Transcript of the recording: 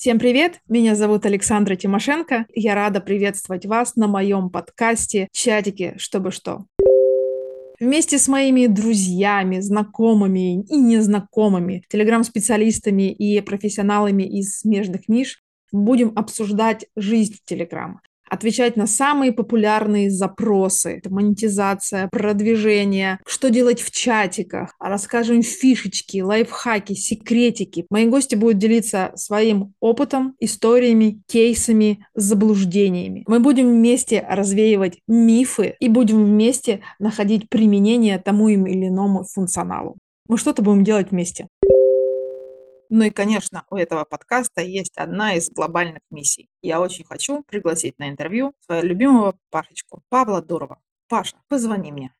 Всем привет! Меня зовут Александра Тимошенко. Я рада приветствовать вас на моем подкасте «Чатики, чтобы что». Вместе с моими друзьями, знакомыми и незнакомыми, телеграм-специалистами и профессионалами из смежных ниш будем обсуждать жизнь Телеграма отвечать на самые популярные запросы. Это монетизация, продвижение, что делать в чатиках, расскажем фишечки, лайфхаки, секретики. Мои гости будут делиться своим опытом, историями, кейсами, заблуждениями. Мы будем вместе развеивать мифы и будем вместе находить применение тому или иному функционалу. Мы что-то будем делать вместе. Ну и, конечно, у этого подкаста есть одна из глобальных миссий. Я очень хочу пригласить на интервью свою любимого Пашечку, Павла Дурова. Паша, позвони мне.